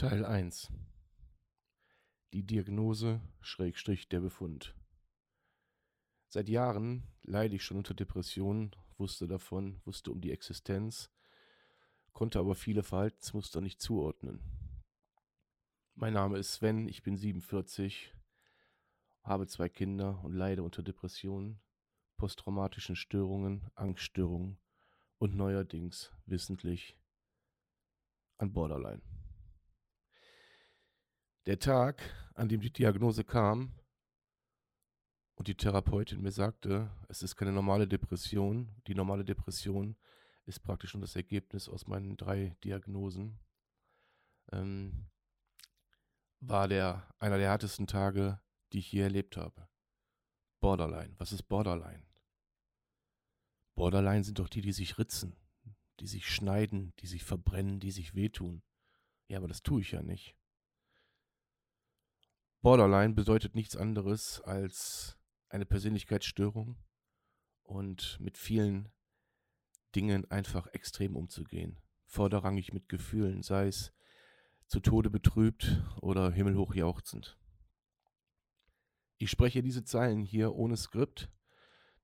Teil 1 Die Diagnose Schrägstrich der Befund Seit Jahren leide ich schon unter Depressionen, wusste davon, wusste um die Existenz, konnte aber viele Verhaltensmuster nicht zuordnen. Mein Name ist Sven, ich bin 47, habe zwei Kinder und leide unter Depressionen, posttraumatischen Störungen, Angststörungen und neuerdings wissentlich an Borderline. Der Tag, an dem die Diagnose kam und die Therapeutin mir sagte, es ist keine normale Depression, die normale Depression ist praktisch nur das Ergebnis aus meinen drei Diagnosen, ähm, war der einer der härtesten Tage, die ich je erlebt habe. Borderline. Was ist Borderline? Borderline sind doch die, die sich ritzen, die sich schneiden, die sich verbrennen, die sich wehtun. Ja, aber das tue ich ja nicht. Borderline bedeutet nichts anderes als eine Persönlichkeitsstörung und mit vielen Dingen einfach extrem umzugehen. Vorderrangig mit Gefühlen, sei es zu Tode betrübt oder himmelhoch jauchzend. Ich spreche diese Zeilen hier ohne Skript.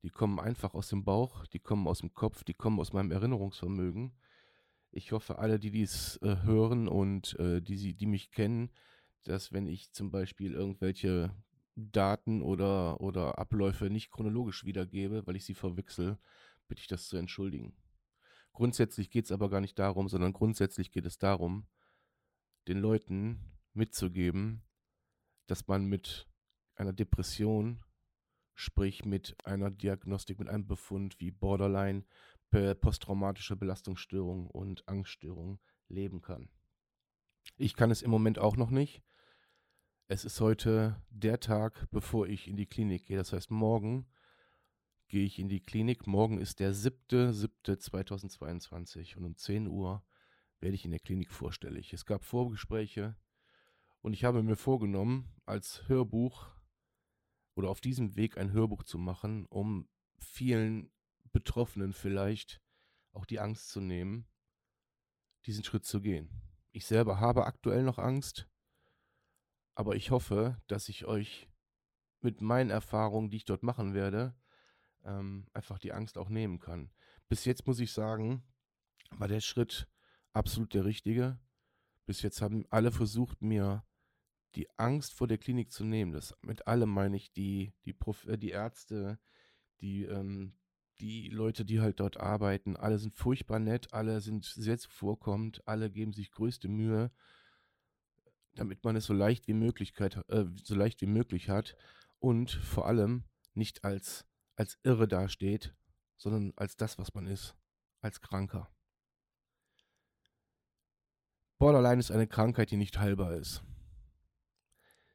Die kommen einfach aus dem Bauch, die kommen aus dem Kopf, die kommen aus meinem Erinnerungsvermögen. Ich hoffe, alle, die dies äh, hören und äh, die, die mich kennen, dass wenn ich zum Beispiel irgendwelche Daten oder, oder Abläufe nicht chronologisch wiedergebe, weil ich sie verwechsel, bitte ich das zu entschuldigen. Grundsätzlich geht es aber gar nicht darum, sondern grundsätzlich geht es darum, den Leuten mitzugeben, dass man mit einer Depression, sprich mit einer Diagnostik, mit einem Befund wie Borderline, posttraumatische Belastungsstörung und Angststörung leben kann. Ich kann es im Moment auch noch nicht. Es ist heute der Tag, bevor ich in die Klinik gehe. Das heißt, morgen gehe ich in die Klinik. Morgen ist der 7.7.2022 und um 10 Uhr werde ich in der Klinik vorstellig. Es gab Vorgespräche und ich habe mir vorgenommen, als Hörbuch oder auf diesem Weg ein Hörbuch zu machen, um vielen Betroffenen vielleicht auch die Angst zu nehmen, diesen Schritt zu gehen. Ich selber habe aktuell noch Angst aber ich hoffe, dass ich euch mit meinen Erfahrungen, die ich dort machen werde, ähm, einfach die Angst auch nehmen kann. Bis jetzt muss ich sagen, war der Schritt absolut der richtige. Bis jetzt haben alle versucht, mir die Angst vor der Klinik zu nehmen. Das mit allem meine ich die, die, Prof äh, die Ärzte, die, ähm, die Leute, die halt dort arbeiten. Alle sind furchtbar nett, alle sind sehr zuvorkommend, alle geben sich größte Mühe damit man es so leicht wie möglich, äh, so leicht wie möglich hat und vor allem nicht als, als irre dasteht, sondern als das, was man ist, als Kranker. Borderline ist eine Krankheit, die nicht heilbar ist.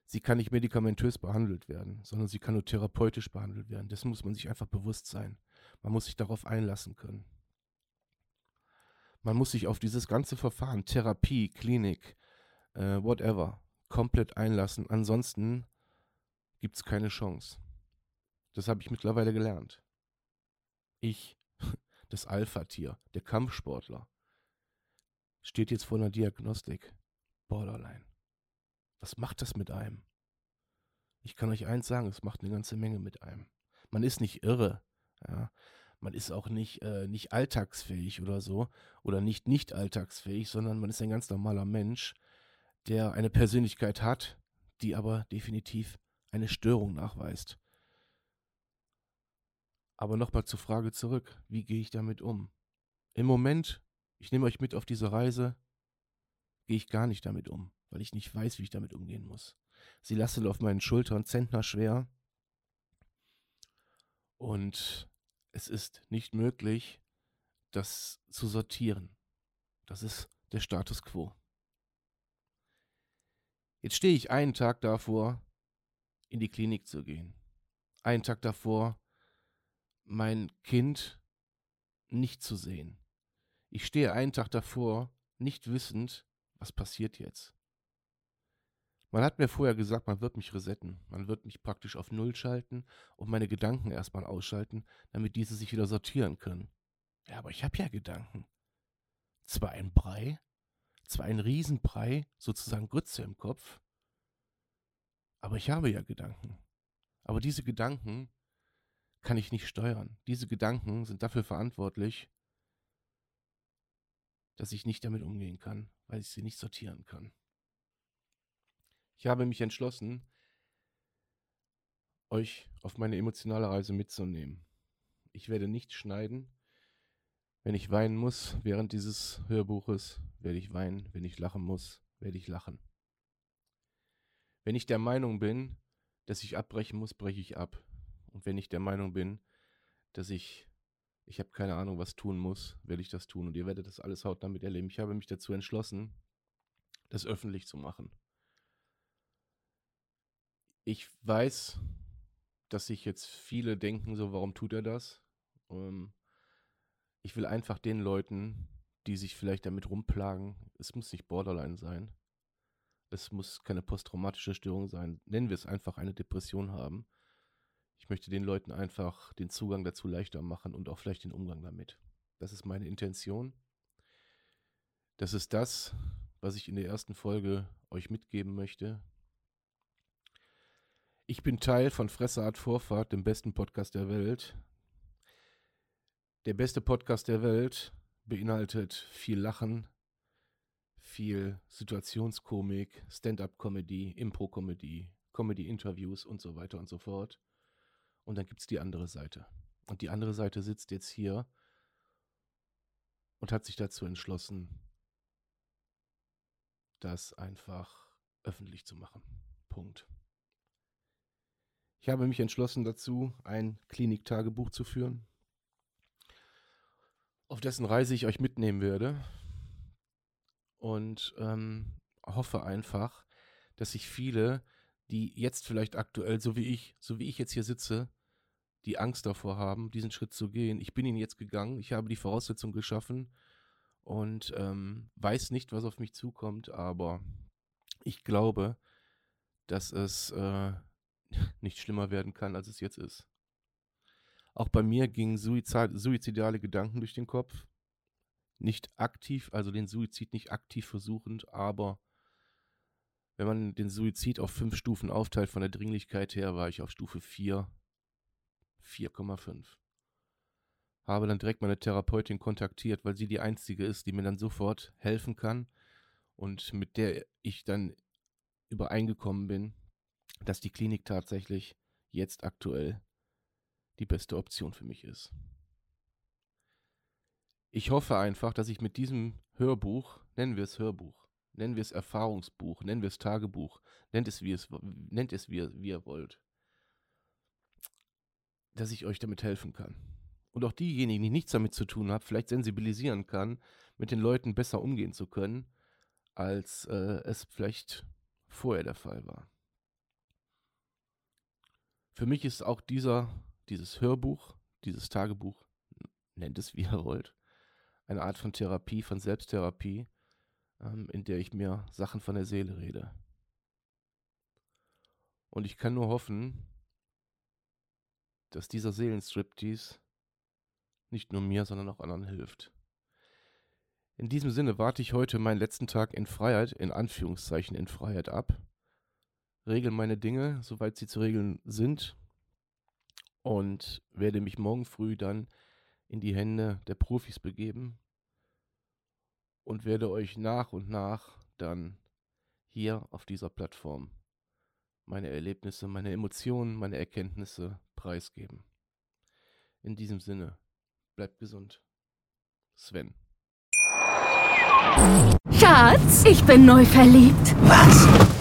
Sie kann nicht medikamentös behandelt werden, sondern sie kann nur therapeutisch behandelt werden. Dessen muss man sich einfach bewusst sein. Man muss sich darauf einlassen können. Man muss sich auf dieses ganze Verfahren, Therapie, Klinik, äh, whatever, komplett einlassen. Ansonsten gibt es keine Chance. Das habe ich mittlerweile gelernt. Ich, das Alpha-Tier, der Kampfsportler, steht jetzt vor einer Diagnostik. Borderline. Was macht das mit einem? Ich kann euch eins sagen, es macht eine ganze Menge mit einem. Man ist nicht irre. Ja. Man ist auch nicht, äh, nicht alltagsfähig oder so. Oder nicht nicht alltagsfähig, sondern man ist ein ganz normaler Mensch, der eine Persönlichkeit hat, die aber definitiv eine Störung nachweist. Aber nochmal zur Frage zurück, wie gehe ich damit um? Im Moment, ich nehme euch mit auf diese Reise, gehe ich gar nicht damit um, weil ich nicht weiß, wie ich damit umgehen muss. Sie lastet auf meinen Schultern zentnerschwer und es ist nicht möglich, das zu sortieren. Das ist der Status quo. Jetzt stehe ich einen Tag davor, in die Klinik zu gehen. Einen Tag davor, mein Kind nicht zu sehen. Ich stehe einen Tag davor, nicht wissend, was passiert jetzt. Man hat mir vorher gesagt, man wird mich resetten. Man wird mich praktisch auf Null schalten und meine Gedanken erstmal ausschalten, damit diese sich wieder sortieren können. Ja, aber ich habe ja Gedanken. Zwar ein Brei, zwar einen Riesenbrei, sozusagen Grütze im Kopf, aber ich habe ja Gedanken. Aber diese Gedanken kann ich nicht steuern. Diese Gedanken sind dafür verantwortlich, dass ich nicht damit umgehen kann, weil ich sie nicht sortieren kann. Ich habe mich entschlossen, euch auf meine emotionale Reise mitzunehmen. Ich werde nicht schneiden. Wenn ich weinen muss während dieses Hörbuches, werde ich weinen. Wenn ich lachen muss, werde ich lachen. Wenn ich der Meinung bin, dass ich abbrechen muss, breche ich ab. Und wenn ich der Meinung bin, dass ich, ich habe keine Ahnung, was tun muss, werde ich das tun. Und ihr werdet das alles hautnah miterleben. Ich habe mich dazu entschlossen, das öffentlich zu machen. Ich weiß, dass sich jetzt viele denken, so, warum tut er das? Ähm, ich will einfach den Leuten, die sich vielleicht damit rumplagen, es muss nicht Borderline sein, es muss keine posttraumatische Störung sein, nennen wir es einfach eine Depression haben. Ich möchte den Leuten einfach den Zugang dazu leichter machen und auch vielleicht den Umgang damit. Das ist meine Intention. Das ist das, was ich in der ersten Folge euch mitgeben möchte. Ich bin Teil von Fresseart Vorfahrt, dem besten Podcast der Welt. Der beste Podcast der Welt beinhaltet viel Lachen, viel Situationskomik, Stand-up-Comedy, Impro-Comedy, Comedy-Interviews und so weiter und so fort. Und dann gibt es die andere Seite. Und die andere Seite sitzt jetzt hier und hat sich dazu entschlossen, das einfach öffentlich zu machen. Punkt. Ich habe mich entschlossen dazu, ein Kliniktagebuch zu führen, auf dessen Reise ich euch mitnehmen werde. Und ähm, hoffe einfach, dass sich viele, die jetzt vielleicht aktuell, so wie ich, so wie ich jetzt hier sitze, die Angst davor haben, diesen Schritt zu gehen. Ich bin ihn jetzt gegangen, ich habe die Voraussetzung geschaffen und ähm, weiß nicht, was auf mich zukommt, aber ich glaube, dass es äh, nicht schlimmer werden kann, als es jetzt ist. Auch bei mir gingen Suizid, suizidale Gedanken durch den Kopf. Nicht aktiv, also den Suizid nicht aktiv versuchend, aber wenn man den Suizid auf fünf Stufen aufteilt von der Dringlichkeit her, war ich auf Stufe 4, 4,5. Habe dann direkt meine Therapeutin kontaktiert, weil sie die einzige ist, die mir dann sofort helfen kann und mit der ich dann übereingekommen bin, dass die Klinik tatsächlich jetzt aktuell die beste Option für mich ist. Ich hoffe einfach, dass ich mit diesem Hörbuch, nennen wir es Hörbuch, nennen wir es Erfahrungsbuch, nennen wir es Tagebuch, nennt es wie, es, nennt es wie, wie ihr wollt, dass ich euch damit helfen kann. Und auch diejenigen, die nichts damit zu tun haben, vielleicht sensibilisieren kann, mit den Leuten besser umgehen zu können, als äh, es vielleicht vorher der Fall war. Für mich ist auch dieser, dieses Hörbuch, dieses Tagebuch, nennt es wie ihr wollt, eine Art von Therapie, von Selbsttherapie, ähm, in der ich mir Sachen von der Seele rede. Und ich kann nur hoffen, dass dieser Seelenstriptease nicht nur mir, sondern auch anderen hilft. In diesem Sinne warte ich heute meinen letzten Tag in Freiheit, in Anführungszeichen in Freiheit ab regel meine Dinge, soweit sie zu regeln sind und werde mich morgen früh dann in die Hände der Profis begeben und werde euch nach und nach dann hier auf dieser Plattform meine Erlebnisse, meine Emotionen, meine Erkenntnisse preisgeben. In diesem Sinne, bleibt gesund. Sven. Schatz, ich bin neu verliebt. Was?